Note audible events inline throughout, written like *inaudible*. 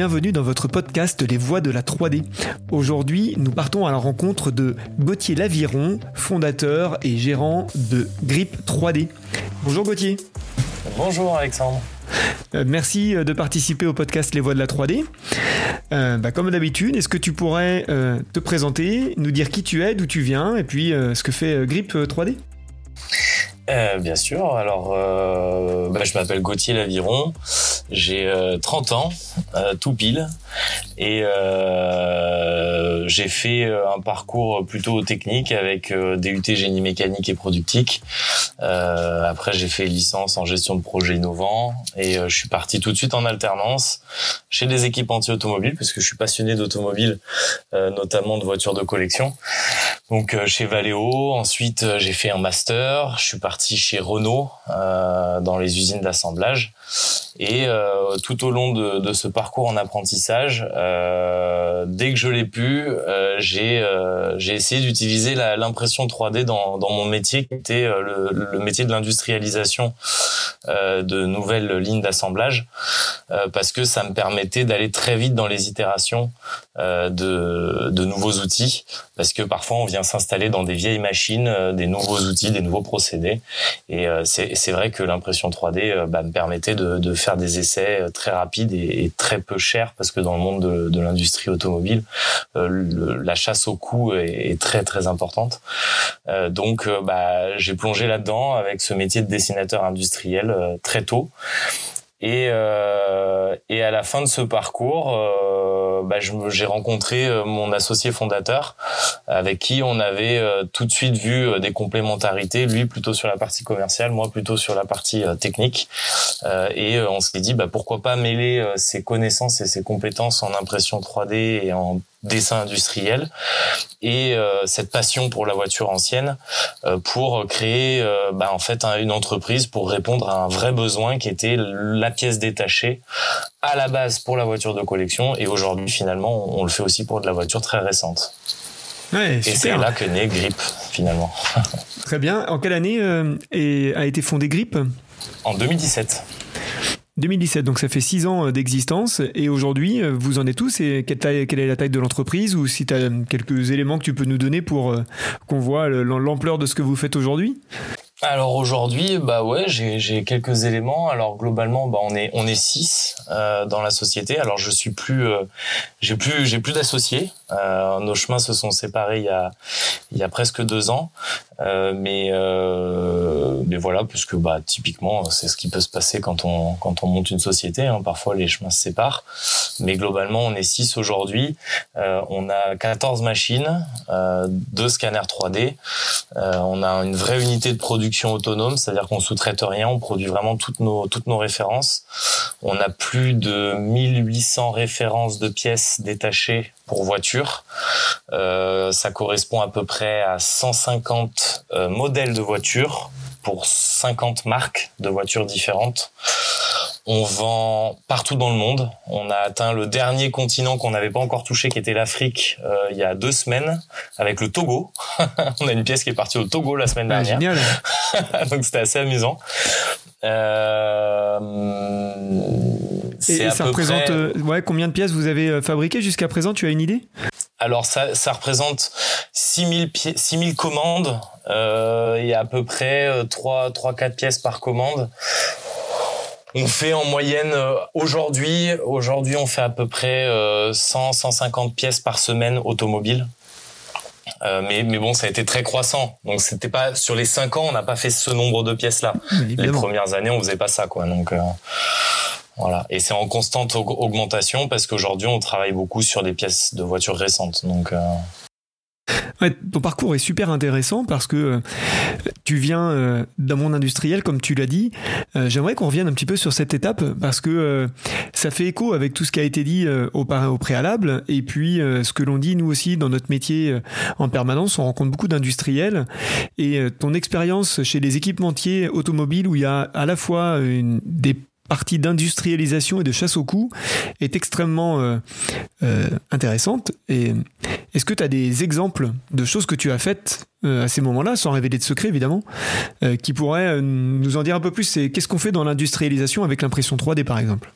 bienvenue dans votre podcast Les Voix de la 3D. Aujourd'hui, nous partons à la rencontre de Gauthier Laviron, fondateur et gérant de Grip 3D. Bonjour Gauthier. Bonjour Alexandre. Euh, merci euh, de participer au podcast Les Voix de la 3D. Euh, bah, comme d'habitude, est-ce que tu pourrais te présenter, nous dire qui tu es, d'où tu viens, et puis ce que fait Grip 3D bien sûr. Alors, bah, je m'appelle Gauthier Laviron. J'ai 30 ans, tout pile. Et euh, j'ai fait euh, un parcours plutôt technique avec euh, DUT génie mécanique et productique. Euh, après, j'ai fait licence en gestion de projets innovants et je suis parti tout de suite en alternance chez des équipementiers automobiles parce que je suis passionné d'automobile, notamment de voitures de collection. Donc chez Valeo. Ensuite, j'ai fait un master. Je suis parti chez Renault dans les usines d'assemblage. Et tout au long de, de ce parcours en apprentissage euh, dès que je l'ai pu, euh, j'ai euh, j'ai essayé d'utiliser l'impression 3D dans, dans mon métier, qui était le, le métier de l'industrialisation de nouvelles lignes d'assemblage, parce que ça me permettait d'aller très vite dans les itérations de, de nouveaux outils, parce que parfois on vient s'installer dans des vieilles machines, des nouveaux outils, des nouveaux procédés, et c'est vrai que l'impression 3D bah, me permettait de, de, faire des essais très rapides et, très peu chers, parce que dans le monde de, de l'industrie automobile, euh, la chasse au coût est, est très très importante. Euh, donc, euh, bah, j'ai plongé là-dedans avec ce métier de dessinateur industriel très tôt. Et, euh, et à la fin de ce parcours, euh, bah, j'ai rencontré euh, mon associé fondateur, avec qui on avait euh, tout de suite vu euh, des complémentarités. Lui plutôt sur la partie commerciale, moi plutôt sur la partie technique. et on s'est dit bah, pourquoi pas mêler ses connaissances et ses compétences en impression 3D et en dessin industriel et euh, cette passion pour la voiture ancienne euh, pour créer euh, bah, en fait une entreprise pour répondre à un vrai besoin qui était la pièce détachée à la base pour la voiture de collection et aujourd'hui finalement on, le fait aussi pour de la voiture très récente. Ouais, et c'est là que naît Grip finalement. Très bien. En quelle année a été fondé Grip? En 2017. 2017, donc ça fait six ans euh, d'existence. Et aujourd'hui, euh, vous en êtes tous Et quelle, quelle est la taille de l'entreprise Ou si tu as quelques éléments que tu peux nous donner pour euh, qu'on voit l'ampleur de ce que vous faites aujourd'hui? Alors aujourd'hui, bah ouais, j'ai quelques éléments. Alors globalement, bah on est on est six euh, dans la société. Alors je suis plus, euh, j'ai plus j'ai plus d'associés. Euh, nos chemins se sont séparés il y a il y a presque deux ans. Euh, mais euh, mais voilà, puisque bah typiquement c'est ce qui peut se passer quand on quand on monte une société. Hein. Parfois les chemins se séparent. Mais globalement, on est six aujourd'hui. Euh, on a 14 machines, deux scanners 3D. on a une vraie unité de production autonome, c'est-à-dire qu'on sous-traite rien, on produit vraiment toutes nos toutes nos références. On a plus de 1800 références de pièces détachées pour voitures. Euh, ça correspond à peu près à 150 euh, modèles de voitures pour 50 marques de voitures différentes. On vend partout dans le monde. On a atteint le dernier continent qu'on n'avait pas encore touché, qui était l'Afrique, euh, il y a deux semaines, avec le Togo. *laughs* on a une pièce qui est partie au Togo la semaine ah, dernière. *laughs* Donc c'était assez amusant. Euh, et, ça représente euh, ouais, combien de pièces vous avez euh, fabriquées jusqu'à présent? Tu as une idée? Alors ça, ça représente 6000 6000 commandes euh, et à peu près 3 3 4 pièces par commande. On fait en moyenne aujourd'hui, aujourd'hui on fait à peu près 100 150 pièces par semaine automobile. Euh, mais, mais bon, ça a été très croissant. Donc c'était pas sur les cinq ans, on n'a pas fait ce nombre de pièces là. Les premières années, on faisait pas ça, quoi. Donc euh, voilà. Et c'est en constante augmentation parce qu'aujourd'hui, on travaille beaucoup sur des pièces de voitures récentes. Donc euh, ton parcours est super intéressant parce que euh, tu viens euh, d'un monde industriel, comme tu l'as dit. Euh, j'aimerais qu'on revienne un petit peu sur cette étape parce que ça fait écho avec tout ce qui a été dit au, au préalable et puis ce que l'on dit nous aussi dans notre métier en permanence. On rencontre beaucoup d'industriels et ton expérience chez les équipementiers automobiles où il y a à la fois une, des partie d'industrialisation et de chasse au coût est extrêmement euh, euh, intéressante. Et est-ce que tu as des exemples de choses que tu as faites euh, à ces moments-là, sans révéler de secret évidemment, qui pourraient nous en dire un peu plus? C'est qu'est-ce qu'on fait dans l'industrialisation avec l'impression 3D par exemple?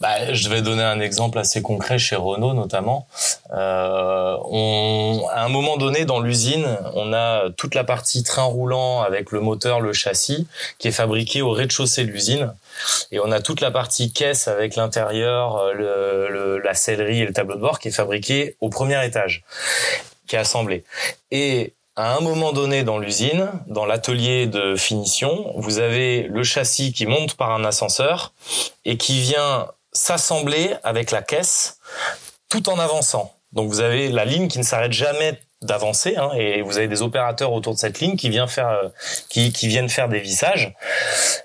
Bah, je vais donner un exemple assez concret chez Renault notamment. Euh, on, à un moment donné dans l'usine, on a toute la partie train roulant avec le moteur, le châssis, qui est fabriqué au rez-de-chaussée de l'usine, et on a toute la partie caisse avec l'intérieur, euh, le, le, la sellerie et le tableau de bord qui est fabriqué au premier étage, qui est assemblé. Et à un moment donné dans l'usine, dans l'atelier de finition, vous avez le châssis qui monte par un ascenseur et qui vient s'assembler avec la caisse tout en avançant. Donc vous avez la ligne qui ne s'arrête jamais d'avancer hein, et vous avez des opérateurs autour de cette ligne qui viennent faire euh, qui, qui viennent faire des vissages.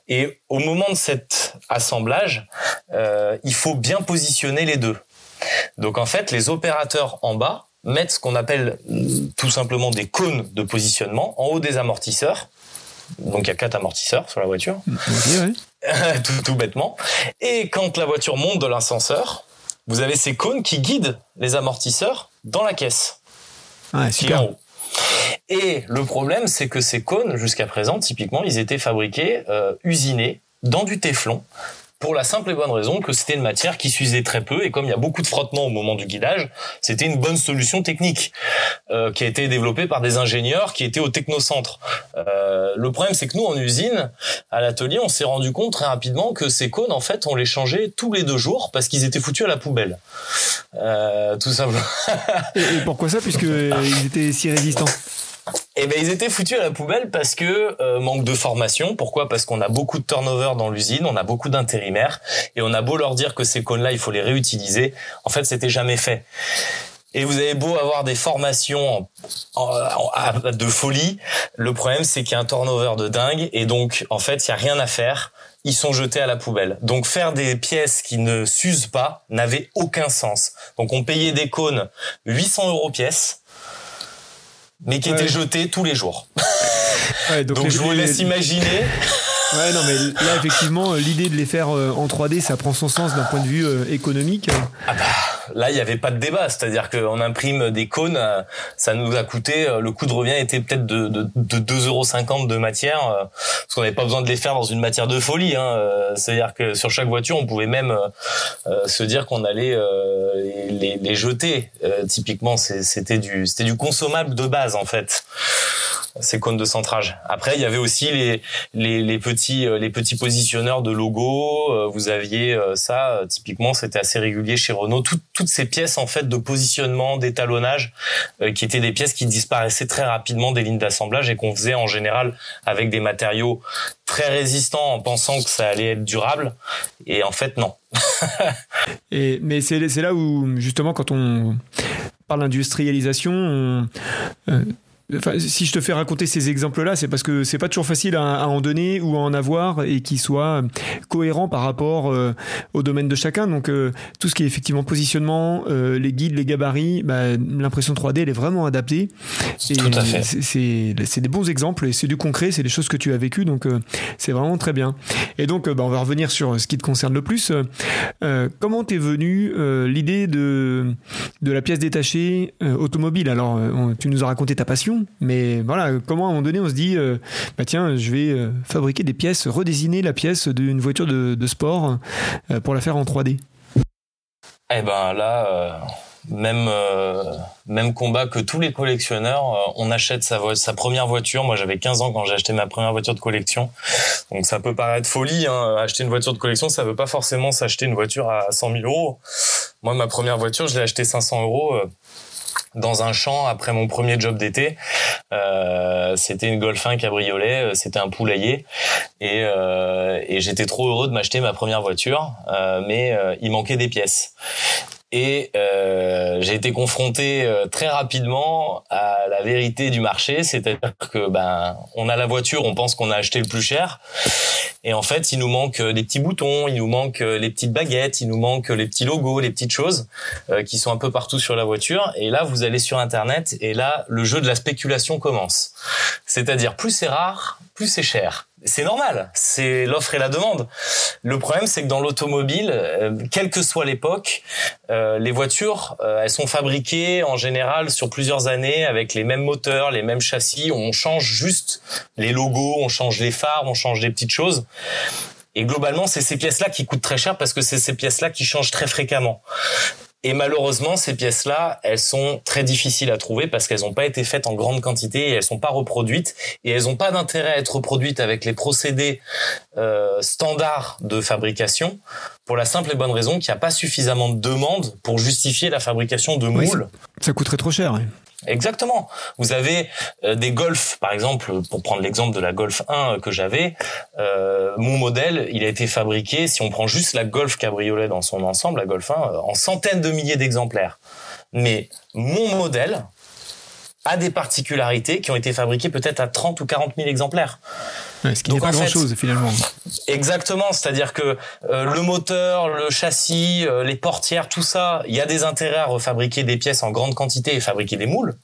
Et au moment de cet assemblage euh, il faut bien positionner les deux. Donc en fait les opérateurs en bas mettent ce qu'on appelle mm, tout simplement des cônes de positionnement en haut des amortisseurs donc il y a quatre amortisseurs sur la voiture *laughs* tout, tout bêtement et quand la voiture monte de l'ascenseur vous avez ces cônes qui guident les amortisseurs dans la caisse. Ouais, super. Et le problème, c'est que ces cônes, jusqu'à présent, typiquement, ils étaient fabriqués, euh, usinés dans du téflon pour la simple et bonne raison que c'était une matière qui s'usait très peu et comme il y a beaucoup de frottement au moment du guidage, c'était une bonne solution technique euh, qui a été développée par des ingénieurs qui étaient au technocentre. Euh, le problème c'est que nous en usine, à l'atelier, on s'est rendu compte très rapidement que ces cônes en fait on les changeait tous les deux jours parce qu'ils étaient foutus à la poubelle. Euh, tout simplement. et, et pourquoi ça puisque *laughs* ils étaient si résistants? Eh ben ils étaient foutus à la poubelle parce que euh, manque de formation. Pourquoi? Parce qu'on a beaucoup de turnover dans l'usine, on a beaucoup d'intérimaires et on a beau leur dire que ces cônes-là il faut les réutiliser, en fait c'était jamais fait. Et vous avez beau avoir des formations de folie, le problème c'est qu'il y a un turnover de dingue et donc en fait il y a rien à faire. Ils sont jetés à la poubelle. Donc faire des pièces qui ne s'usent pas n'avait aucun sens. Donc on payait des cônes 800 euros pièce mais qui était jeté tous les jours. Ouais, donc, donc je vous laisse imaginer. Ouais, non, mais là, effectivement, l'idée de les faire euh, en 3D, ça prend son sens d'un point de vue euh, économique. Ah bah, là, il n'y avait pas de débat. C'est-à-dire qu'on imprime des cônes, euh, ça nous a coûté, le coût de revient était peut-être de, de, de 2,50 euros de matière, parce qu'on n'avait pas besoin de les faire dans une matière de folie. Hein. C'est-à-dire que sur chaque voiture, on pouvait même se dire qu'on allait les, les, jeter. typiquement, c'était du, c'était du consommable de base, en fait ces cônes de centrage. Après, il y avait aussi les, les, les petits euh, les petits positionneurs de logo. Euh, vous aviez euh, ça. Typiquement, c'était assez régulier chez Renault. toutes ces pièces en fait de positionnement, d'étalonnage, qui étaient des pièces qui disparaissaient très rapidement des lignes d'assemblage et qu'on faisait en général avec des matériaux très résistants en pensant que ça allait être durable. Et en fait, non. *laughs* et mais c'est là où justement quand on parle si je te fais raconter ces exemples-là, c'est parce que c'est pas toujours facile à, en donner ou à en avoir et qui soit cohérent par rapport euh, au domaine de chacun. Donc euh, tout ce qui est effectivement positionnement, euh, les guides, les gabarits, bah, l'impression 3D elle est vraiment adaptée. Et tout à fait. C'est des bons exemples et c'est du concret, c'est des choses que tu as vécues, donc c'est vraiment très bien. Et donc bah, on va revenir sur ce qui te concerne le plus. comment t'es venu l'idée de de la pièce détachée automobile? Alors tu nous as raconté ta passion mais voilà, comment à un moment donné on se dit, euh, bah tiens, je vais euh, fabriquer des pièces, redessiner la pièce d'une voiture de, sport euh, pour la faire en 3D Eh ben là, même même combat que tous les collectionneurs. on achète sa, sa première voiture. Moi, j'avais 15 ans quand j'ai acheté ma première voiture de collection. Donc ça peut paraître folie. Hein. Acheter une voiture de collection, ça veut pas forcément s'acheter une voiture à 100 000 euros. Moi, ma première voiture, je l'ai achetée 500 euros dans un champ après mon premier job d'été. Euh, c'était une Golf 1 cabriolet, euh, c'était un poulailler et, euh, et j'étais trop heureux de m'acheter ma première voiture, mais il manquait des pièces. Et euh, j'ai été confronté très rapidement à la vérité du marché, c'est-à-dire que ben on a la voiture, on pense qu'on a acheté le plus cher, et en fait, il nous manque euh, des petits boutons, il nous manque euh, les petites baguettes, il nous manque euh, les petits logos, les petites choses qui sont un peu partout sur la voiture. Et là, vous allez sur Internet et là, le jeu de la spéculation commence. C'est-à-dire, plus c'est rare, plus c'est cher c'est normal, c'est l'offre et la demande. Le problème, c'est que dans l'automobile, euh, quelle que soit l'époque, euh, les voitures, euh, elles sont fabriquées en général sur plusieurs années avec les mêmes moteurs, les mêmes châssis. On change juste les logos, on change les phares, on change des petites choses. Et globalement, c'est ces pièces-là qui coûtent très cher parce que c'est ces pièces-là qui changent très fréquemment. Et malheureusement, ces pièces-là, elles sont très difficiles à trouver parce qu'elles n'ont pas été faites en grande quantité et elles sont pas reproduites. Et elles n'ont pas d'intérêt à être reproduites avec les procédés euh, standards de fabrication pour la simple et bonne raison qu'il n'y a pas suffisamment de demande pour justifier la fabrication de moules. ça, coûterait trop cher. Exactement. Vous avez euh, des Golf, par exemple, pour prendre l'exemple de la Golf 1 que j'avais, euh, mon modèle, il a été fabriqué, si on prend juste la Golf Cabriolet dans son ensemble, la Golf 1, euh, en centaines de milliers d'exemplaires. Mais mon modèle a des particularités qui ont été fabriquées peut-être à 30 ou 40 000 exemplaires ce qui n'est pas grand-chose finalement. Exactement, c'est-à-dire que euh, le moteur, le châssis, euh, les portières, tout ça, il y a des intérêts à refabriquer des pièces en grande quantité et fabriquer des moules.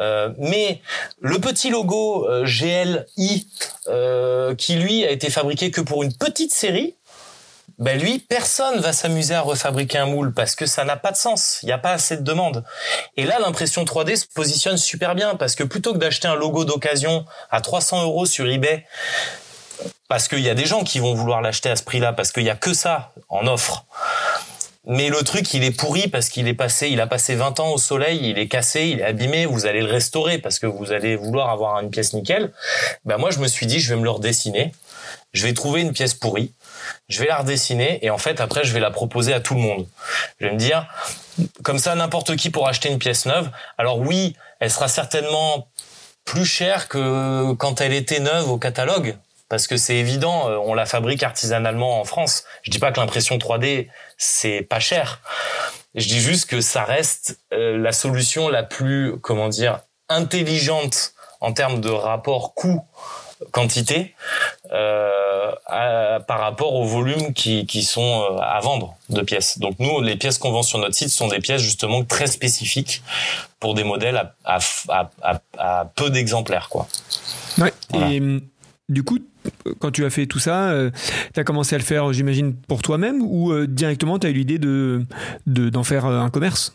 Euh, mais le petit logo GLI, qui lui a été fabriqué que pour une petite série, ben lui, personne va s'amuser à refabriquer un moule parce que ça n'a pas de sens. Il n'y a pas assez de demande. Et là, l'impression 3D se positionne super bien parce que plutôt que d'acheter un logo d'occasion à 300 euros sur eBay, parce qu'il y a des gens qui vont vouloir l'acheter à ce prix-là parce qu'il y a que ça en offre. Mais le truc, il est pourri parce qu'il est passé, il a passé 20 ans au soleil, il est cassé, il est abîmé, vous allez le restaurer parce que vous allez vouloir avoir une pièce nickel. Ben moi, je me suis dit, je vais me le redessiner. Je vais trouver une pièce pourrie je vais la redessiner et en fait après je vais la proposer à tout le monde. Je vais me dire comme ça n'importe qui pourra acheter une pièce neuve. Alors oui, elle sera certainement plus chère que quand elle était neuve au catalogue parce que c'est évident, euh, on la fabrique artisanalement en France. Je dis pas que l'impression 3D c'est pas cher. Je dis juste que ça reste euh, la solution la plus comment dire intelligente en termes de rapport coût quantité euh, par rapport au volume qui, qui sont euh, à vendre de pièces. Donc nous, les pièces qu'on vend sur notre site sont des pièces justement très spécifiques pour des modèles à, à, à, à peu d'exemplaires. quoi. Ouais. Et du coup, quand tu as fait tout ça, euh, tu as commencé à le faire, j'imagine, pour toi-même ou directement tu as eu l'idée de, d'en faire un commerce?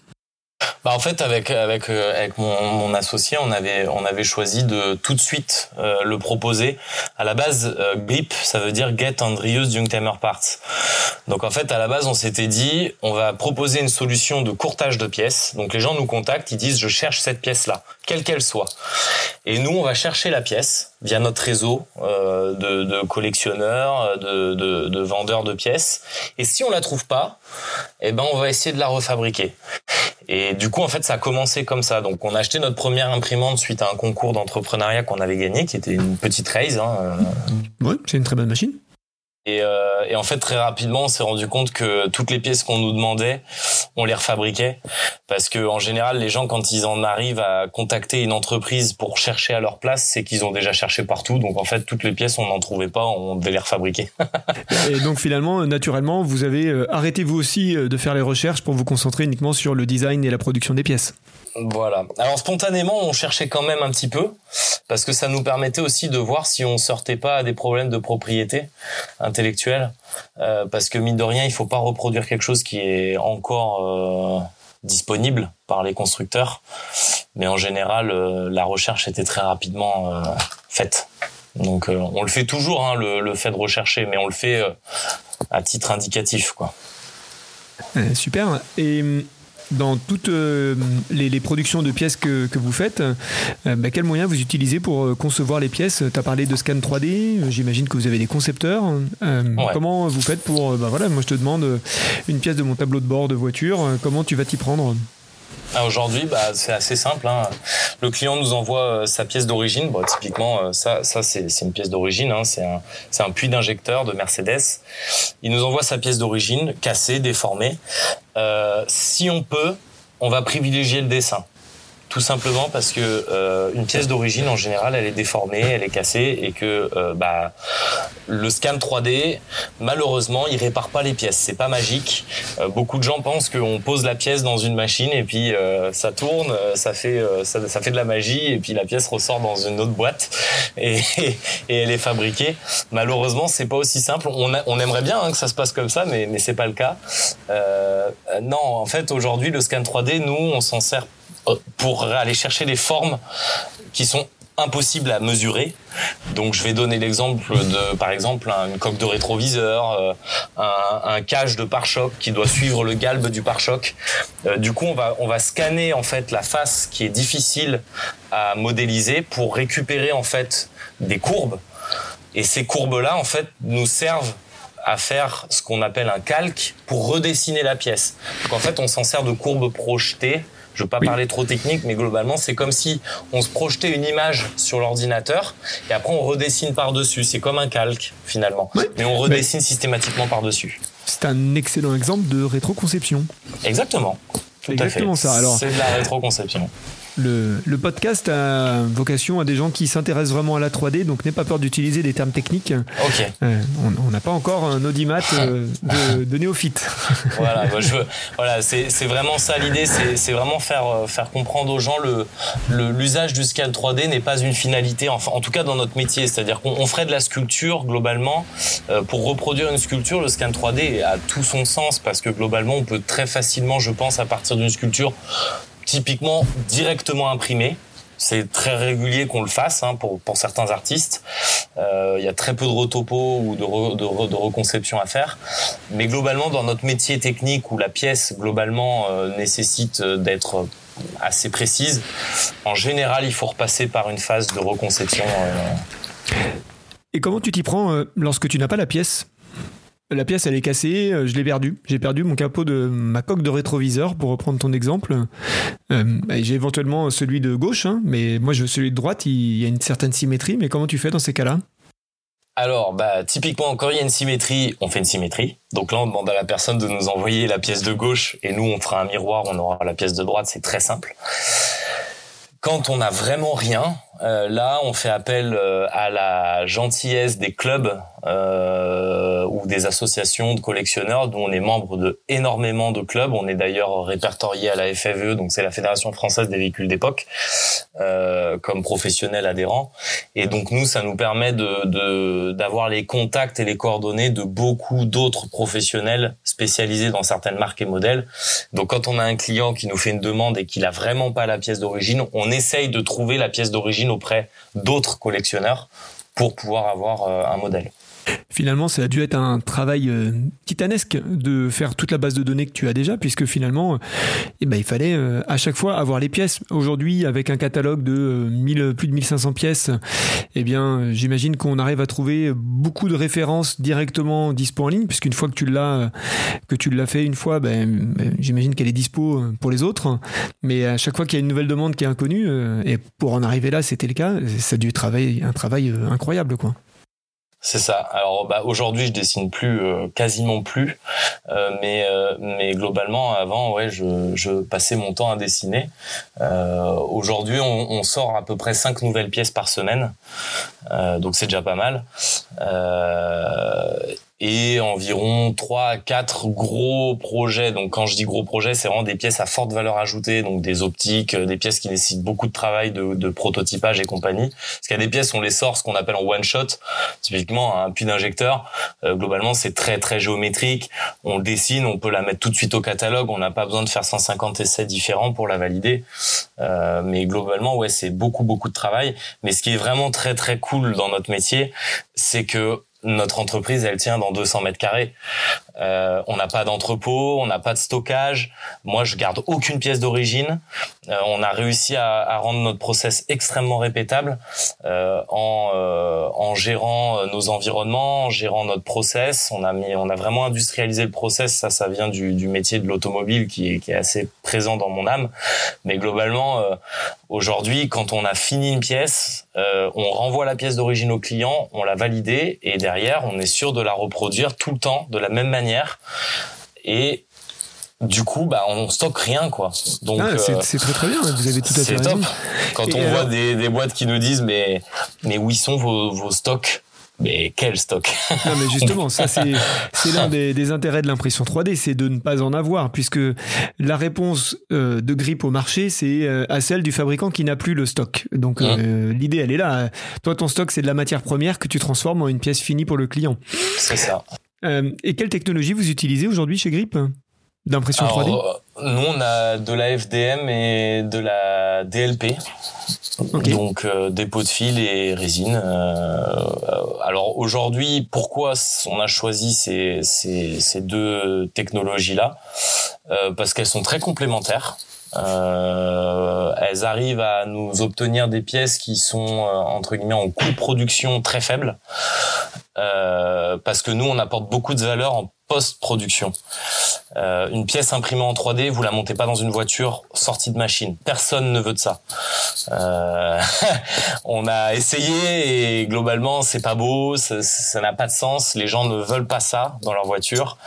Bah en fait avec avec euh, avec mon, mon, associé on avait on avait choisi de tout de suite euh, le proposer. À la base euh, GRIP ça veut dire Get and Reuse Youngtimer Parts. Donc en fait à la base on s'était dit on va proposer une solution de courtage de pièces. Donc les gens nous contactent ils disent je cherche cette pièce là quelle qu'elle soit. Et nous on va chercher la pièce via notre réseau euh, de, de, collectionneurs de, de, de vendeurs de pièces. Et si on la trouve pas eh ben on va essayer de la refabriquer et du coup, en fait, ça a commencé comme ça. Donc, on a acheté notre première imprimante suite à un concours d'entrepreneuriat qu'on avait gagné, qui était une petite raise. Hein. Euh. Oui, c'est une très bonne machine. Et, euh, et, en fait, très rapidement, on s'est rendu compte que toutes les pièces qu'on nous demandait, on les refabriquait. Parce que en général, les gens, quand ils en arrivent à contacter une entreprise pour chercher à leur place, c'est qu'ils ont déjà cherché partout. Donc en fait, toutes les pièces, on n'en trouvait pas, on devait les refabriquer. *laughs* et donc finalement, naturellement, vous avez euh, arrêté vous aussi euh, de faire les recherches pour vous concentrer uniquement sur le design et la production des pièces. Voilà. Alors spontanément, on cherchait quand même un petit peu parce que ça nous permettait aussi de voir si on sortait pas à des problèmes de propriété intellectuelle. Euh, parce que mine de rien, il faut pas reproduire quelque chose qui est encore euh, disponible par les constructeurs. Mais en général, euh, la recherche était très rapidement faite. Donc on le fait toujours, hein, le, fait de rechercher, mais on le fait à titre indicatif, quoi. super. Et dans toutes euh, les, productions de pièces que, que vous faites, euh, bah, quels moyens vous utilisez pour euh, concevoir les pièces? Tu as parlé de scan 3D, j'imagine que vous avez des concepteurs. Comment vous faites pour... Bah, voilà, moi je te demande une pièce de mon tableau de bord de voiture, comment tu vas t'y prendre? Aujourd'hui, bah, c'est assez simple. Hein. Le client nous envoie euh, sa pièce d'origine. Bon, typiquement, euh, ça, c'est une pièce d'origine. Hein. C'est un, un puits d'injecteur de Mercedes. Il nous envoie sa pièce d'origine, cassée, déformée. Euh, si on peut, on va privilégier le dessin tout simplement parce que euh, une pièce d'origine en général elle est déformée, elle est cassée et que euh, bah le scan 3D malheureusement il répare pas les pièces, c'est pas magique. Euh, beaucoup de gens pensent qu'on pose la pièce dans une machine et puis euh, ça tourne, ça fait ça, fait de la magie et puis la pièce ressort dans une autre boîte *laughs* et, et elle est fabriquée. Malheureusement c'est pas aussi simple. On, on aimerait bien hein, que ça se passe comme ça mais mais c'est pas le cas. non en fait aujourd'hui le scan 3D nous on s'en sert pour aller chercher des formes qui sont impossible à mesurer. Donc je vais donner l'exemple de, par exemple, une coque de rétroviseur, euh, un, un cage de pare-choc qui doit suivre le galbe du pare-choc. Euh, du coup, on va, on va scanner en fait la face qui est difficile à modéliser pour récupérer en fait des courbes. Et ces courbes-là, en fait, nous servent à faire ce qu'on appelle un calque pour redessiner la pièce. Donc en fait, on s'en sert de courbes projetées je veux pas parler trop technique, mais globalement, c'est comme si on se projetait une image sur l'ordinateur et après on redessine par-dessus. C'est comme un calque finalement, mais on redessine systématiquement par-dessus. C'est un excellent exemple de rétroconception. Exactement. Tout Exactement ça. Alors, c'est de la rétroconception. Le, podcast a vocation à des gens qui s'intéressent vraiment à la 3D, donc n'aie pas peur d'utiliser des termes techniques. Euh, on n'a pas encore un audimat euh, de, de, néophyte. *laughs* voilà, je voilà c'est vraiment ça l'idée, c'est vraiment faire, euh, faire comprendre aux gens le l'usage du scan 3D n'est pas une finalité, enfin, en tout cas dans notre métier. C'est-à-dire qu'on ferait de la sculpture globalement. pour reproduire une sculpture, le scan 3D a tout son sens parce que globalement, on peut très facilement, je pense, à partir d'une sculpture, typiquement directement imprimé. C'est très régulier qu'on le fasse hein, pour, certains artistes. Euh, il y a très peu de retopo ou de, reconception à faire. Mais globalement, dans notre métier technique où la pièce globalement euh, nécessite d'être assez précise, en général, il faut repasser par une phase de reconception. Euh. Et comment tu t'y prends lorsque tu n'as pas la pièce? La pièce, elle est cassée, euh, je l'ai perdue. J'ai perdu mon capot de ma coque de rétroviseur, pour reprendre ton exemple. Euh, j'ai éventuellement celui de gauche, hein, mais moi, je, celui de droite, il y a une certaine symétrie. Mais comment tu fais dans ces cas-là? Alors, bah, typiquement, quand il y a une symétrie, on fait une symétrie. Donc là, on demande à la personne de nous envoyer la pièce de gauche et nous, on fera un miroir, on aura la pièce de droite. C'est très simple. Quand on n'a vraiment rien, euh, là, on fait appel à la gentillesse des clubs euh, ou des associations de collectionneurs, dont on est membre de énormément de clubs. On est d'ailleurs répertorié à la FFE, donc c'est la Fédération française des véhicules d'époque, comme professionnel adhérent. Et donc nous, ça nous permet de d'avoir les contacts et les coordonnées de beaucoup d'autres professionnels spécialisés dans certaines marques et modèles. Donc quand on a un client qui nous fait une demande et qu'il a vraiment pas la pièce d'origine, on essaye de trouver la pièce d'origine auprès d'autres collectionneurs pour pouvoir avoir euh, un modèle. Finalement, ça a dû être un travail euh, titanesque de faire toute la base de données que tu as déjà, puisque finalement, eh ben, il fallait euh, à chaque fois avoir les pièces. Aujourd'hui, avec un catalogue de 1000, plus de 1500 pièces, eh bien, j'imagine qu'on arrive à trouver beaucoup de références directement dispo en ligne, puisqu'une fois que tu l'as, que tu l'as fait une fois, ben, ben, j'imagine qu'elle est dispo pour les autres. Mais à chaque fois qu'il y a une nouvelle demande qui est inconnue, euh, et pour en arriver là, c'était le cas, ça a dû travailler un travail incroyable, quoi. C'est ça. Alors bah, aujourd'hui, je dessine plus, euh, quasiment plus, euh, mais euh, mais globalement, avant, ouais, je, passais mon temps à dessiner. aujourd'hui, on, on, sort à peu près cinq nouvelles pièces par semaine, donc c'est déjà pas mal et environ 3 à 4 gros projets. Donc quand je dis gros projets, c'est vraiment des pièces à forte valeur ajoutée, donc des optiques, euh, des pièces qui nécessitent beaucoup de travail de, de prototypage et compagnie. Parce qu'il y a des pièces, on les sort ce qu'on appelle en one shot, typiquement un puits d'injecteur. Euh, globalement, c'est très très géométrique. On dessine, on peut la mettre tout de suite au catalogue. On n'a pas besoin de faire 150 essais différents pour la valider. Euh, mais globalement, ouais, c'est beaucoup beaucoup de travail. Mais ce qui est vraiment très très cool dans notre métier, c'est que notre entreprise, elle tient dans 200 mètres carrés. Euh, on n'a pas d'entrepôt, on n'a pas de stockage. Moi, je garde aucune pièce d'origine. Euh, on a réussi à, à, rendre notre process extrêmement répétable euh, en, euh, en gérant nos environnements, en gérant notre process. On a mis, on a vraiment industrialisé le process. Ça, ça vient du, du métier de l'automobile qui est, qui est assez présent dans mon âme. Mais globalement, euh, aujourd'hui, quand on a fini une pièce, on renvoie la pièce d'origine au client, on l'a validée et derrière, on est sûr de la reproduire tout le temps de la même manière. Et du coup, bah, on stocke rien, quoi. Donc, ah, c'est, euh, très très bien. Vous avez tout à fait top. Quand on voit des, des, boîtes qui nous disent, mais, mais où sont vos, vos stocks? Mais quel stock? Non mais justement, ça c'est c'est l'un des, des, intérêts de l'impression 3D, c'est de ne pas en avoir, puisque la réponse euh, de grippe au marché, c'est euh, à celle du fabricant qui n'a plus le stock. Donc euh, l'idée, elle est là. Toi, ton stock, c'est de la matière première que tu transformes en une pièce finie pour le client. C'est ça. Et quelle technologie vous utilisez aujourd'hui chez Grip d'impression 3D Nous, on a de la FDM et de la DLP. Donc euh, dépôt de fil et résine. Euh, alors aujourd'hui, pourquoi on a choisi ces, ces, ces deux technologies-là? Euh, Parce qu'elles sont très complémentaires. Euh, elles arrivent à nous obtenir des pièces qui sont euh, entre guillemets en coût de production très faible, euh, parce que nous on apporte beaucoup de valeur en post-production. Euh, une pièce imprimée en 3D, vous la montez pas dans une voiture sortie de machine. Personne ne veut de ça. Euh, *laughs* on a essayé et globalement c'est pas beau, ça n'a pas de sens. Les gens ne veulent pas ça dans leur voiture,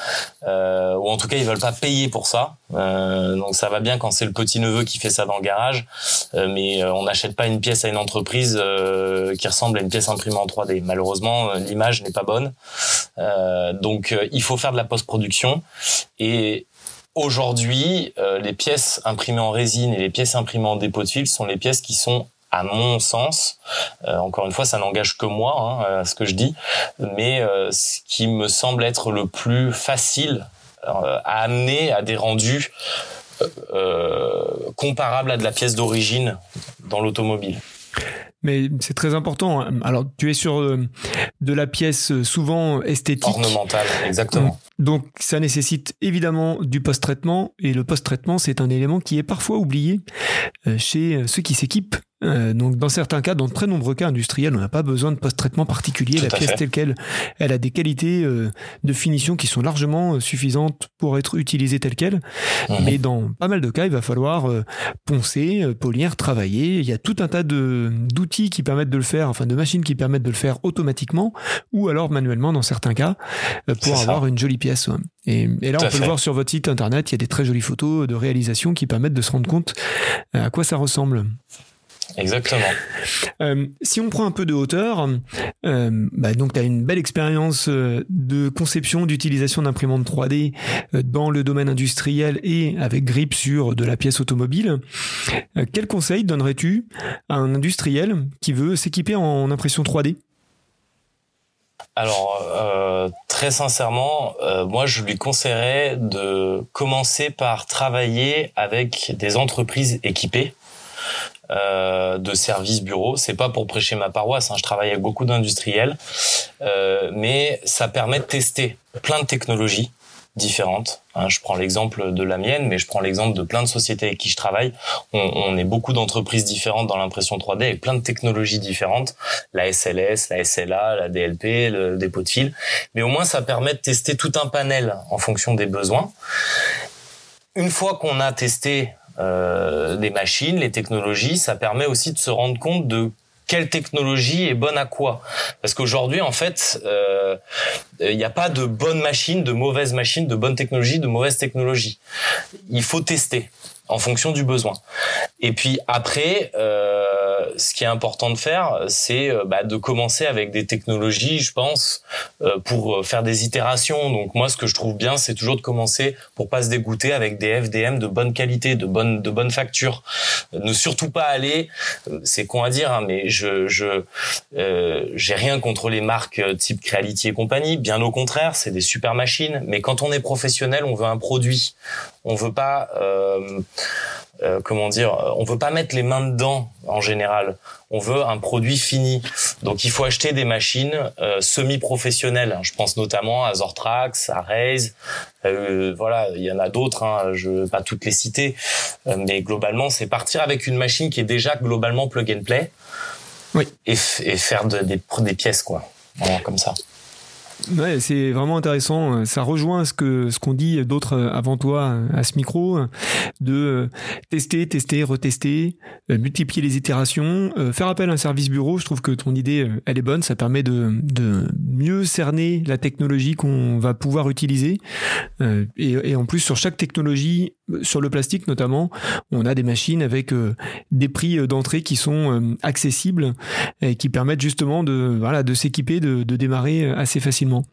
euh, ou en tout cas ils veulent pas payer pour ça. Donc ça va bien quand c'est le petit neveu qui fait ça dans le garage, mais on n'achète pas une pièce à une entreprise qui ressemble à une pièce imprimée en 3D. Malheureusement l'image n'est pas bonne, donc il faut faire de la post-production et aujourd'hui, euh, les pièces imprimées en résine et les pièces imprimées en dépôt de fil sont les pièces qui sont à mon sens, euh, encore une fois, ça n'engage que moi, hein, ce que je dis, mais euh, ce qui me semble être le plus facile à amener à des rendus comparables à de la pièce d'origine dans l'automobile. Mais c'est très important. Hein. Alors, tu es sur euh, de la pièce euh, souvent esthétique. Ornementale, exactement. Donc, ça nécessite évidemment du post-traitement. Et le post-traitement, c'est un élément qui est parfois oublié euh, chez ceux qui s'équipent euh, donc dans certains cas, dans de très nombreux cas industriels, on n'a pas besoin de post-traitement particulier. la pièce telle qu'elle, elle a des qualités euh, de finition qui sont largement euh, suffisantes pour être utilisée telle qu'elle. Mhm. Mais dans pas mal de cas, il va falloir poncer, polir, travailler. Il y a tout un tas d'outils qui permettent de le faire, enfin de machines qui permettent de le faire automatiquement ou alors manuellement dans certains cas pour avoir une jolie pièce. Et, là, on peut le voir sur votre site internet. Il y a des très jolies photos de réalisation qui permettent de se rendre compte à quoi ça ressemble. Exactement. Euh, si on prend un peu de hauteur, euh, bah donc tu as une belle expérience euh, de conception, d'utilisation d'imprimantes 3D euh, dans le domaine industriel et avec grip sur de la pièce automobile. Euh, quel conseil donnerais-tu à un industriel qui veut s'équiper en impression 3D alors, euh, très sincèrement, euh, moi, je lui conseillerais de commencer par travailler avec des entreprises équipées euh, de services bureaux. C'est pas pour prêcher ma paroisse. Hein, je travaille avec beaucoup d'industriels, mais ça permet de tester plein de technologies différentes. Hein, je prends l'exemple de la mienne, mais je prends l'exemple de plein de sociétés avec qui je travaille. On, on est beaucoup d'entreprises différentes dans l'impression 3D avec plein de technologies différentes, la SLS, la SLA, la DLP, le dépôt de fil. Mais au moins, ça permet de tester tout un panel en fonction des besoins. Une fois qu'on a testé euh, les machines, les technologies, ça permet aussi de se rendre compte de quelle technologie est bonne à quoi Parce qu'aujourd'hui, en fait, euh, il n'y a pas de bonne machine, de mauvaise machine, de bonne technologie, de mauvaise technologie. Il faut tester en fonction du besoin. Et puis après, euh, ce qui est important de faire, c'est euh, bah, de commencer avec des technologies, je pense, euh, pour faire des itérations. Donc moi, ce que je trouve bien, c'est toujours de commencer pour pas se dégoûter avec des FDM de bonne qualité, de bonne de bonne facture. Ne surtout pas aller, c'est con à dire, hein, mais je je j'ai rien contre les marques type Creality et compagnie. Bien au contraire, c'est des super machines. Mais quand on est professionnel, on veut un produit. On veut pas euh, euh, comment dire, on veut pas mettre les mains dedans en général. On veut un produit fini. Donc il faut acheter des machines euh, semi-professionnelles. Je pense notamment à Zortrax, à Raze. Euh, voilà, il y en a d'autres. Hein, je vais pas toutes les citer, euh, mais globalement, c'est partir avec une machine qui est déjà globalement plug and play. Oui. Et, et faire de, des, des pièces quoi, voilà, comme ça. Ouais, c'est vraiment intéressant. Ça rejoint ce que ce qu'on dit d'autres avant toi à ce micro, de tester, tester, retester, multiplier les itérations, faire appel à un service bureau. Je trouve que ton idée, elle est bonne. Ça permet de, de mieux cerner la technologie qu'on va pouvoir utiliser. Et, et en plus, sur chaque technologie, sur le plastique notamment, on a des machines avec des prix d'entrée qui sont accessibles et qui permettent justement de voilà de s'équiper, de, de démarrer assez facilement.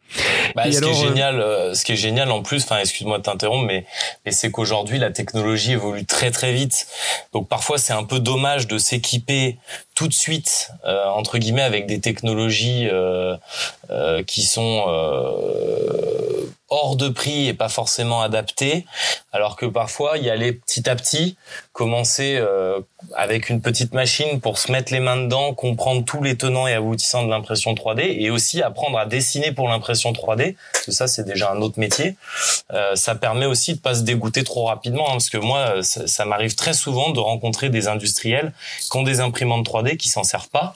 Bah, ce qui est euh, génial, euh, ce qui est génial en plus, enfin excuse-moi de t'interrompre, mais, mais c'est qu'aujourd'hui la technologie évolue très très vite. Donc parfois c'est un peu dommage de s'équiper tout de suite euh, entre guillemets avec des technologies qui sont hors de prix et pas forcément adapté, alors que parfois il y allait petit à petit commencer euh, avec une petite machine pour se mettre les mains dedans, comprendre tous les tenants et aboutissants de l'impression 3D et aussi apprendre à dessiner pour l'impression 3D, parce que ça c'est déjà un autre métier. Euh, ça permet aussi de pas se dégoûter trop rapidement, hein, parce que moi ça, ça m'arrive très souvent de rencontrer des industriels qui ont des imprimantes 3D qui s'en servent pas,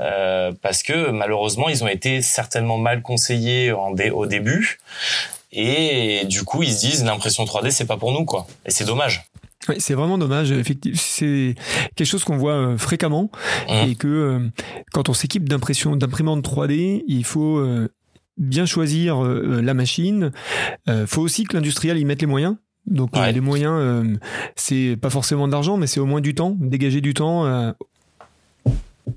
euh, parce que malheureusement ils ont été certainement mal conseillés au début. Et du coup, ils se disent l'impression 3D, c'est pas pour nous, quoi. Et c'est dommage. Oui, c'est vraiment dommage. Effectivement, c'est quelque chose qu'on voit euh, fréquemment Mmh. et que euh, quand on s'équipe d'impression, d'imprimante 3D, il faut euh, bien choisir la machine. Euh, faut aussi que l'industriel y mette les moyens. Donc Ouais. les moyens, c'est pas forcément de l'argent, mais c'est au moins du temps, dégager du temps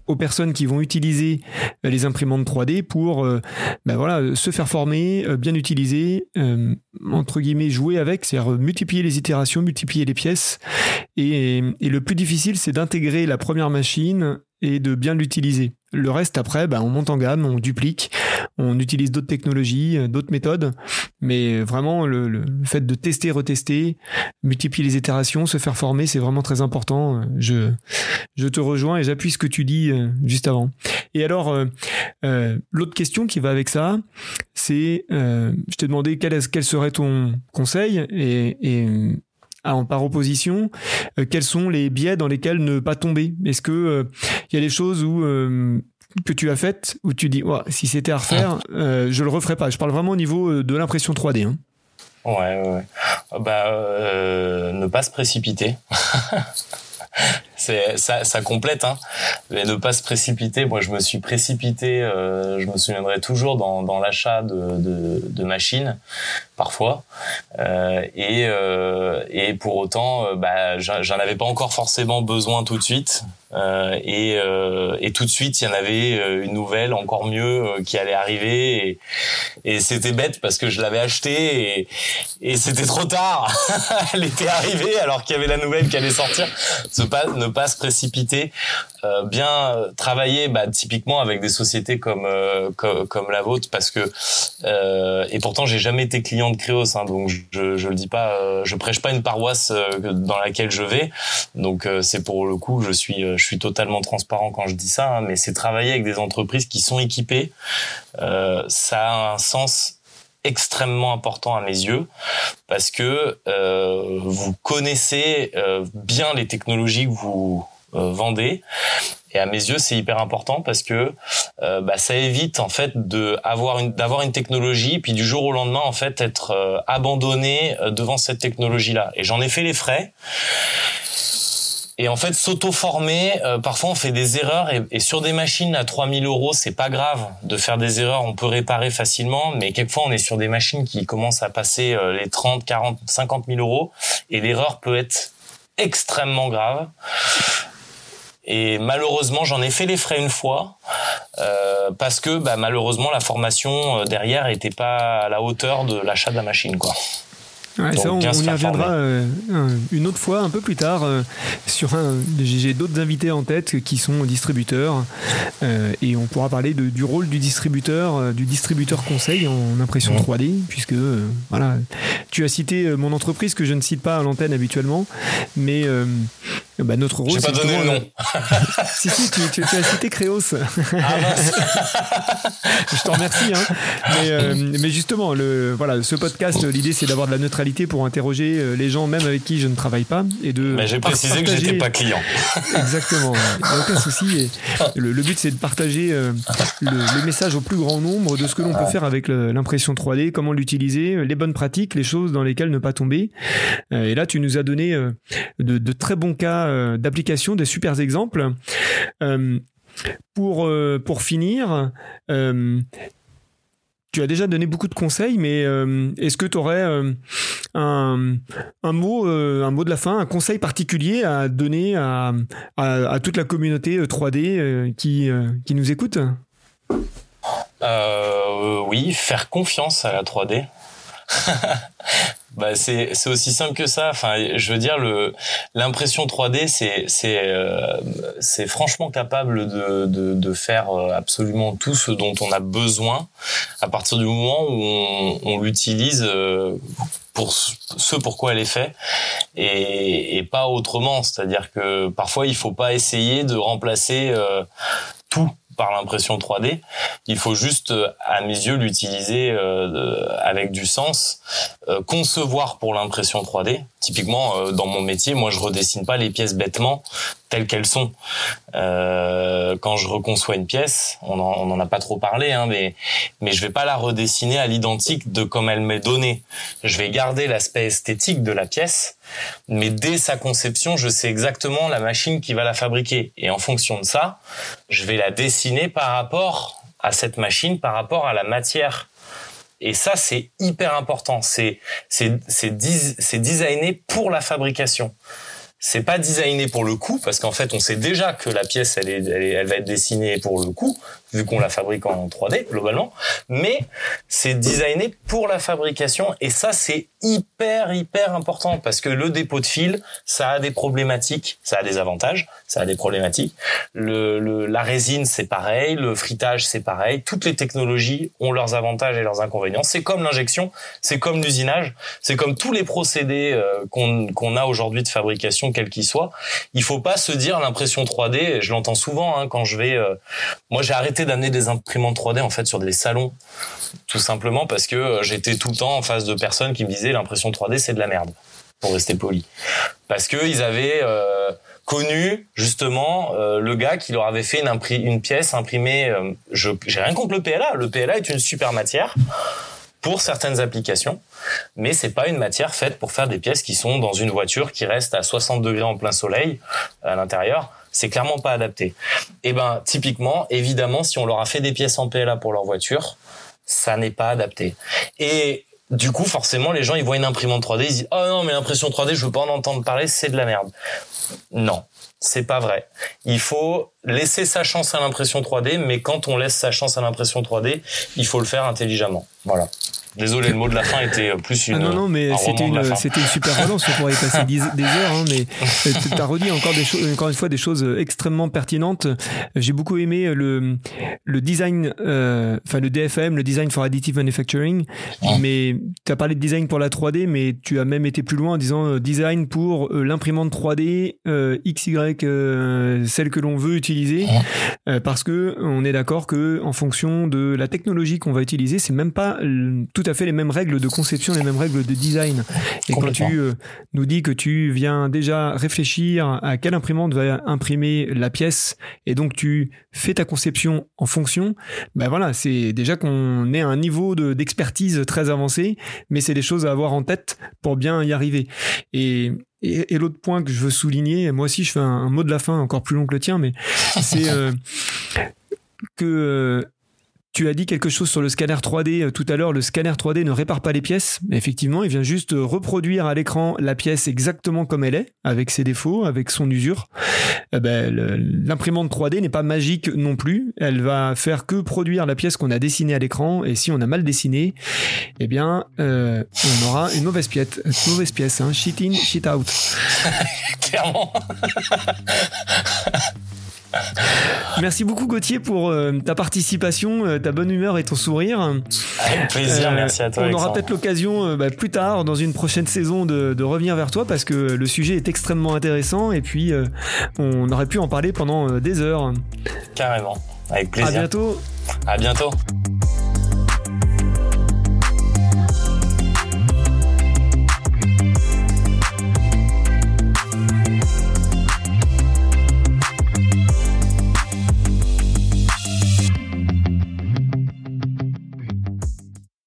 aux personnes qui vont utiliser euh, les imprimantes 3D pour euh, ben voilà, se faire former, euh, bien utiliser, euh, entre guillemets jouer avec, c'est-à-dire euh, multiplier les itérations, multiplier les pièces. Et le plus difficile, c'est d'intégrer la première machine et de bien l'utiliser. Le reste, après, ben, on monte en gamme, on duplique, on utilise d'autres technologies, euh, d'autres méthodes. Mais vraiment, le, le fait de tester, retester, multiplier les itérations, se faire former, c'est vraiment très important. Je, je te rejoins et j'appuie ce que tu dis euh, juste avant. Et alors, euh, euh, l'autre question qui va avec ça, c'est, euh, je t'ai demandé quel, est- quel serait ton conseil et, et en par opposition, euh, quels sont les biais dans lesquels ne pas tomber? Est-ce que euh, il y a des choses où euh, que tu as faites où tu dis si c'était à refaire, euh, je le referais pas? Je parle vraiment au niveau de l'impression 3D. hein. Ouais, ouais, ouais. Bah, euh, ne pas se précipiter. *laughs* Ça, complète, hein. Mais ne pas se précipiter. Moi, je me suis précipité. euh, je me souviendrai toujours dans, l'achat de, machines, parfois. Euh, et euh, et pour autant, bah, j'en avais pas encore forcément besoin tout de suite. Euh, et, euh, et tout de suite, il y en avait euh, une nouvelle encore mieux euh, qui allait arriver. Et, c'était bête parce que je l'avais acheté et, et c'était trop tard. *laughs* Elle était arrivée alors qu'il y avait la nouvelle qui allait sortir. Ne pas se précipiter, euh, bien euh, travailler bah, typiquement avec des sociétés comme euh, comme, la vôtre parce que et pourtant j'ai jamais été client de Créos, hein, donc je je le dis pas, je prêche pas une paroisse dans laquelle je vais, donc c'est pour le coup je suis je suis totalement transparent quand je dis ça, hein, mais c'est travailler avec des entreprises qui sont équipées, ça a un sens extrêmement important à mes yeux parce que vous connaissez bien les technologies que vous vendez et à mes yeux c'est hyper important parce que euh, bah, ça évite en fait de avoir une d'avoir une technologie puis du jour au lendemain en fait être euh, abandonné euh, devant cette technologie là et j'en ai fait les frais. Et en fait, s'auto-former, euh, parfois on fait des erreurs et, et sur des machines à 3000 euros, c'est pas grave de faire des erreurs, on peut réparer facilement, mais quelquefois on est sur des machines qui commencent à passer euh, les 30, 40, 50 000 euros. Et l'erreur peut être extrêmement grave. Et malheureusement, j'en ai fait les frais une fois euh, parce que bah, malheureusement la formation euh, derrière était pas à la hauteur de l'achat de la machine, quoi. Ouais, Donc, ça, on, y reviendra euh, un- une autre fois, un peu plus tard, euh, sur un. J'ai d'autres invités en tête qui sont distributeurs, euh, et on pourra parler de- du rôle du distributeur, du distributeur conseil en impression Mhm. 3D, puisque voilà, tu as cité mon entreprise que je ne cite pas à l'antenne habituellement, mais bah, notre rôle. J'ai pas donné le nom. euh, *laughs* si si, tu, tu- tu as cité Créos. Ah, *laughs* mince. je t'en remercie. Hein. Mais, euh, mais justement, le, voilà, ce podcast, l'idée c'est d'avoir de la neutralité pour interroger euh, les gens, même avec qui je ne travaille pas, et de. Mais j'ai précisé que partager- j'étais pas client. *laughs* Exactement. Il n'y a aucun souci. Et le, le but c'est de partager euh, le, le message au plus grand nombre de ce que l'on peut faire avec l'impression 3D, comment l'utiliser, les bonnes pratiques, les choses dans lesquelles ne pas tomber. Et là, tu nous as donné de, de très bons cas euh, d'application, des super exemples. Euh, pour, euh, pour finir, tu as déjà donné beaucoup de conseils, mais est-ce que tu aurais un, un, mot, un mot de la fin, un conseil particulier à donner à, à, à toute la communauté euh, 3D euh, qui, qui nous écoute? Oui, faire confiance à la 3D. *laughs* bah c'est c'est aussi simple que ça. Enfin, je veux dire le l'impression 3D c'est c'est euh, c'est franchement capable de, de de faire euh, absolument tout ce dont on a besoin à partir du moment où on, on l'utilise euh, pour ce pourquoi elle est faite et, et pas autrement. C'est-à-dire que parfois il faut pas essayer de remplacer tout par l'impression 3D. Il faut juste, euh, à mes yeux, l'utiliser euh, avec du sens, euh, concevoir pour l'impression 3D. Typiquement, dans mon métier, moi, je redessine pas les pièces bêtement telles qu'elles sont. Euh, quand je reconçois une pièce, on en, on a pas trop parlé, hein, mais mais je vais pas la redessiner à l'identique de comme elle m'est donnée. Je vais garder l'aspect esthétique de la pièce, mais dès sa conception, je sais exactement la machine qui va la fabriquer, et en fonction de ça, je vais la dessiner par rapport à cette machine, par rapport à la matière. Et ça, c'est hyper important. C'est c'est c'est designé pour la fabrication c'est pas designé pour le coup parce qu'en fait on sait déjà que la pièce elle, est, elle, elle va être dessinée pour le coup vu qu'on la fabrique en 3D globalement, mais c'est designé pour la fabrication et ça c'est hyper hyper important parce que le dépôt de fil, ça a des problématiques, ça a des avantages, ça a des problématiques. Le, le la résine c'est pareil, le fritage c'est pareil, toutes les technologies ont leurs avantages et leurs inconvénients. C'est comme l'injection, c'est comme l'usinage, c'est comme tous les procédés euh, qu'on qu'on a aujourd'hui de fabrication quel qu'il soit. Il faut pas se dire l'impression 3D, je l'entends souvent hein, quand je vais euh, moi j'ai arrêté d'amener des imprimantes 3D en fait sur des salons, tout simplement parce que euh, j'étais tout le temps en face de personnes qui me disaient l'impression 3D c'est de la merde, pour rester poli, parce que ils avaient euh, connu justement euh, le gars qui leur avait fait une, une pièce imprimée. je j'ai rien contre le PLA, le PLA est une super matière pour certaines applications, mais c'est pas une matière faite pour faire des pièces qui sont dans une voiture qui reste à 60 degrés en plein soleil à l'intérieur c'est clairement pas adapté. Et eh ben typiquement, évidemment, si on leur a fait des pièces en PLA pour leur voiture, ça n'est pas adapté. Et du coup, forcément, les gens ils voient une imprimante 3D, ils disent "Oh non, mais l'impression 3D, je veux pas en entendre parler, c'est de la merde." Non, c'est pas vrai. Il faut laisser sa chance à l'impression 3D, mais quand on laisse sa chance à l'impression 3D, il faut le faire intelligemment. Voilà. Désolé, le mot de la fin était plus une. Ah non, non, mais c'était une, c'était une super relance. On pourrait y passer des, heures, hein, mais tu as redit encore des choses, encore une fois, des choses extrêmement pertinentes. J'ai beaucoup aimé le, le design, euh, enfin, le DFM, le design for additive manufacturing. Mais tu as parlé de design pour la 3D, mais tu as même été plus loin en disant euh, design pour euh, l'imprimante 3D, XY, celle que l'on veut utiliser. parce que on est d'accord que, en fonction de la technologie qu'on va utiliser, c'est même pas tout à fait les mêmes règles de conception, les mêmes règles de design. Et quand tu euh, nous dis que tu viens déjà réfléchir à quelle imprimante va imprimer la pièce, et donc tu fais ta conception en fonction, ben voilà, c'est déjà qu'on est à un niveau d'expertise très avancé, mais c'est des choses à avoir en tête pour bien y arriver. Et et, l'autre point que je veux souligner, moi aussi je fais un, mot de la fin encore plus long que le tien, mais *laughs* c'est euh, que euh, tu as dit quelque chose sur le scanner 3D euh, tout à l'heure. Le scanner 3D ne répare pas les pièces. Effectivement, il vient juste euh, reproduire à l'écran la pièce exactement comme elle est, avec ses défauts, avec son usure. Eh ben, l'imprimante 3D n'est pas magique non plus. Elle va faire que produire la pièce qu'on a dessinée à l'écran. Et si on a mal dessiné, eh bien, euh, on aura une mauvaise pièce. Une mauvaise pièce. Hein. Shit in, shit out. *laughs* Clairement. *laughs* Merci beaucoup Gauthier pour euh, ta participation, euh, ta bonne humeur et ton sourire. Avec plaisir, euh, merci à toi. On aura peut-être l'occasion bah, plus tard, dans une prochaine saison, de, de, revenir vers toi parce que le sujet est extrêmement intéressant et puis on aurait pu en parler pendant des heures. Carrément, avec plaisir. À bientôt. À bientôt.